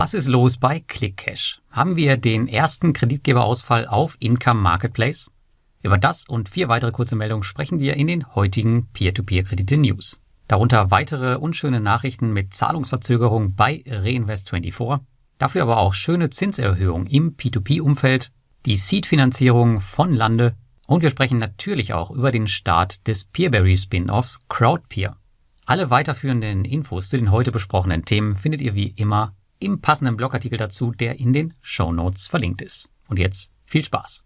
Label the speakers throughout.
Speaker 1: Was ist los bei ClickCash? Haben wir den ersten Kreditgeberausfall auf Income Marketplace? Über das und vier weitere kurze Meldungen sprechen wir in den heutigen Peer-to-Peer-Kredite-News. Darunter weitere unschöne Nachrichten mit Zahlungsverzögerung bei Reinvest24, dafür aber auch schöne Zinserhöhungen im P2P-Umfeld, die Seed-Finanzierung von Lande und wir sprechen natürlich auch über den Start des Peerberry-Spin-Offs CrowdPeer. Alle weiterführenden Infos zu den heute besprochenen Themen findet ihr wie immer im passenden Blogartikel dazu, der in den Show Notes verlinkt ist. Und jetzt viel Spaß.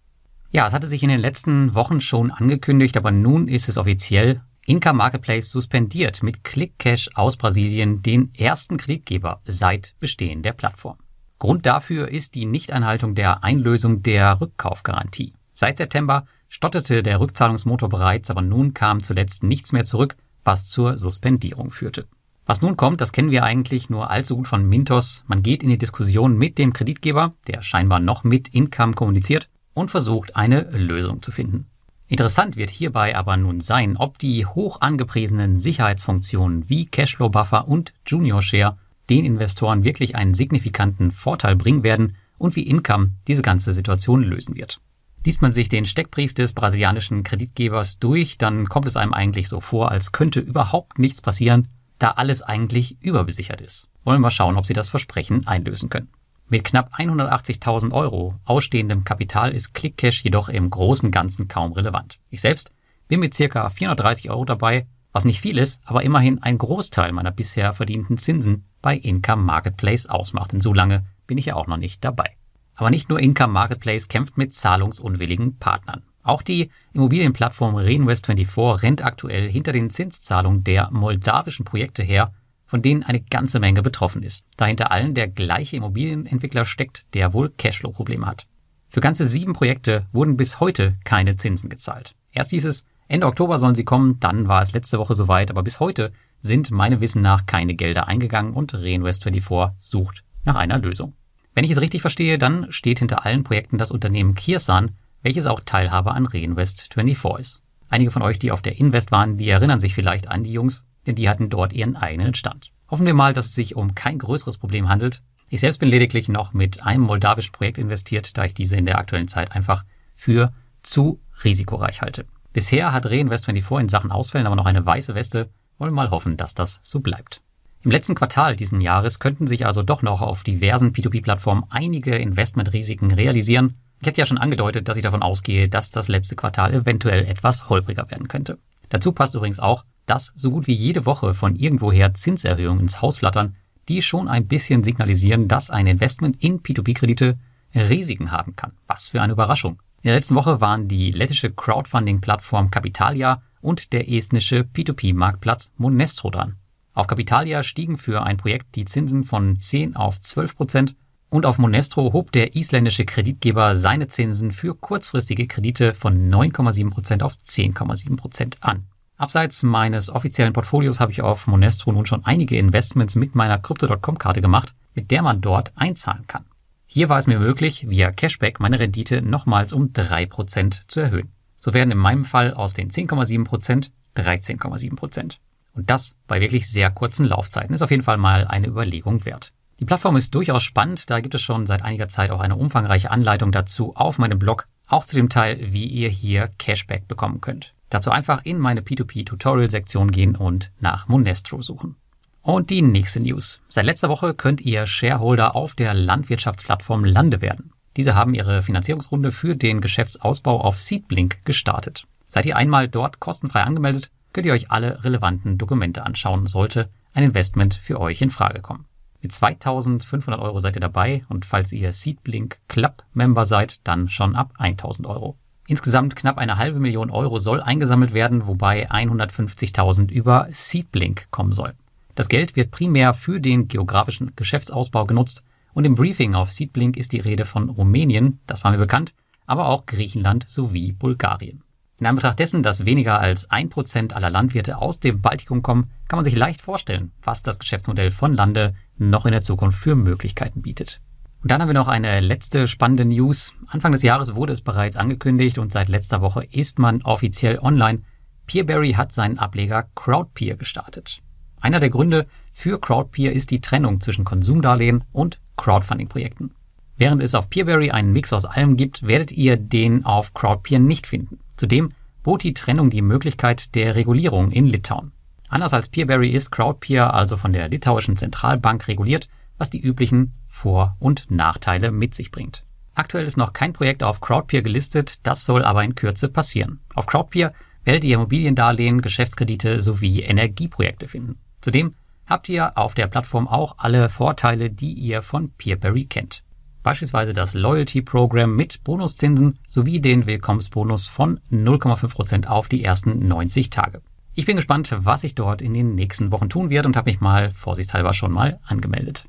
Speaker 1: Ja, es hatte sich in den letzten Wochen schon angekündigt, aber nun ist es offiziell. Inca Marketplace suspendiert mit ClickCash aus Brasilien den ersten Kreditgeber seit Bestehen der Plattform. Grund dafür ist die Nichteinhaltung der Einlösung der Rückkaufgarantie. Seit September stottete der Rückzahlungsmotor bereits, aber nun kam zuletzt nichts mehr zurück, was zur Suspendierung führte. Was nun kommt, das kennen wir eigentlich nur allzu gut von Mintos. Man geht in die Diskussion mit dem Kreditgeber, der scheinbar noch mit Income kommuniziert, und versucht eine Lösung zu finden. Interessant wird hierbei aber nun sein, ob die hoch angepriesenen Sicherheitsfunktionen wie Cashflow Buffer und Junior Share den Investoren wirklich einen signifikanten Vorteil bringen werden und wie Income diese ganze Situation lösen wird. Liest man sich den Steckbrief des brasilianischen Kreditgebers durch, dann kommt es einem eigentlich so vor, als könnte überhaupt nichts passieren, da alles eigentlich überbesichert ist. Wollen wir schauen, ob sie das Versprechen einlösen können. Mit knapp 180.000 Euro ausstehendem Kapital ist ClickCash jedoch im großen Ganzen kaum relevant. Ich selbst bin mit circa 430 Euro dabei, was nicht viel ist, aber immerhin ein Großteil meiner bisher verdienten Zinsen bei Income Marketplace ausmacht. Denn so lange bin ich ja auch noch nicht dabei. Aber nicht nur Income Marketplace kämpft mit zahlungsunwilligen Partnern. Auch die Immobilienplattform Reinvest24 rennt aktuell hinter den Zinszahlungen der moldawischen Projekte her, von denen eine ganze Menge betroffen ist, da hinter allen der gleiche Immobilienentwickler steckt, der wohl Cashflow-Probleme hat. Für ganze sieben Projekte wurden bis heute keine Zinsen gezahlt. Erst hieß es, Ende Oktober sollen sie kommen, dann war es letzte Woche soweit, aber bis heute sind meinem Wissen nach keine Gelder eingegangen und Reinvest24 sucht nach einer Lösung. Wenn ich es richtig verstehe, dann steht hinter allen Projekten das Unternehmen Kirsan, welches auch Teilhaber an Reinvest24 ist. Einige von euch, die auf der Invest waren, die erinnern sich vielleicht an die Jungs, denn die hatten dort ihren eigenen Stand. Hoffen wir mal, dass es sich um kein größeres Problem handelt. Ich selbst bin lediglich noch mit einem moldawischen Projekt investiert, da ich diese in der aktuellen Zeit einfach für zu risikoreich halte. Bisher hat Reinvest24 in Sachen Ausfällen aber noch eine weiße Weste. Wollen mal hoffen, dass das so bleibt. Im letzten Quartal diesen Jahres könnten sich also doch noch auf diversen P2P-Plattformen einige Investmentrisiken realisieren. Ich hätte ja schon angedeutet, dass ich davon ausgehe, dass das letzte Quartal eventuell etwas holpriger werden könnte. Dazu passt übrigens auch, dass so gut wie jede Woche von irgendwoher Zinserhöhungen ins Haus flattern, die schon ein bisschen signalisieren, dass ein Investment in P2P-Kredite Risiken haben kann. Was für eine Überraschung. In der letzten Woche waren die lettische Crowdfunding-Plattform Capitalia und der estnische P2P-Marktplatz Monestro dran. Auf Capitalia stiegen für ein Projekt die Zinsen von 10 auf 12 Prozent und auf Monestro hob der isländische Kreditgeber seine Zinsen für kurzfristige Kredite von 9,7 Prozent auf 10,7 Prozent an. Abseits meines offiziellen Portfolios habe ich auf Monestro nun schon einige Investments mit meiner Crypto.com-Karte gemacht, mit der man dort einzahlen kann. Hier war es mir möglich, via Cashback meine Rendite nochmals um 3% zu erhöhen. So werden in meinem Fall aus den 10,7% 13,7%. Und das bei wirklich sehr kurzen Laufzeiten ist auf jeden Fall mal eine Überlegung wert. Die Plattform ist durchaus spannend, da gibt es schon seit einiger Zeit auch eine umfangreiche Anleitung dazu auf meinem Blog, auch zu dem Teil, wie ihr hier Cashback bekommen könnt. Dazu einfach in meine P2P-Tutorial-Sektion gehen und nach Monestro suchen. Und die nächste News. Seit letzter Woche könnt ihr Shareholder auf der Landwirtschaftsplattform Lande werden. Diese haben ihre Finanzierungsrunde für den Geschäftsausbau auf Seedblink gestartet. Seid ihr einmal dort kostenfrei angemeldet, könnt ihr euch alle relevanten Dokumente anschauen, sollte ein Investment für euch in Frage kommen. Mit 2500 Euro seid ihr dabei und falls ihr Seedblink Club Member seid, dann schon ab 1000 Euro. Insgesamt knapp eine halbe Million Euro soll eingesammelt werden, wobei 150.000 über Seedblink kommen sollen. Das Geld wird primär für den geografischen Geschäftsausbau genutzt und im Briefing auf Seedblink ist die Rede von Rumänien, das war mir bekannt, aber auch Griechenland sowie Bulgarien. In Anbetracht dessen, dass weniger als ein Prozent aller Landwirte aus dem Baltikum kommen, kann man sich leicht vorstellen, was das Geschäftsmodell von Lande noch in der Zukunft für Möglichkeiten bietet. Und dann haben wir noch eine letzte spannende News. Anfang des Jahres wurde es bereits angekündigt und seit letzter Woche ist man offiziell online. Peerberry hat seinen Ableger Crowdpeer gestartet. Einer der Gründe für Crowdpeer ist die Trennung zwischen Konsumdarlehen und Crowdfunding-Projekten. Während es auf Peerberry einen Mix aus allem gibt, werdet ihr den auf Crowdpeer nicht finden. Zudem bot die Trennung die Möglichkeit der Regulierung in Litauen. Anders als Peerberry ist Crowdpeer also von der litauischen Zentralbank reguliert, was die üblichen Vor- und Nachteile mit sich bringt. Aktuell ist noch kein Projekt auf Crowdpeer gelistet, das soll aber in Kürze passieren. Auf Crowdpeer werdet ihr Immobiliendarlehen, Geschäftskredite sowie Energieprojekte finden. Zudem habt ihr auf der Plattform auch alle Vorteile, die ihr von Peerberry kennt. Beispielsweise das Loyalty Program mit Bonuszinsen sowie den Willkommensbonus von 0,5% auf die ersten 90 Tage. Ich bin gespannt, was sich dort in den nächsten Wochen tun wird und habe mich mal vorsichtshalber schon mal angemeldet.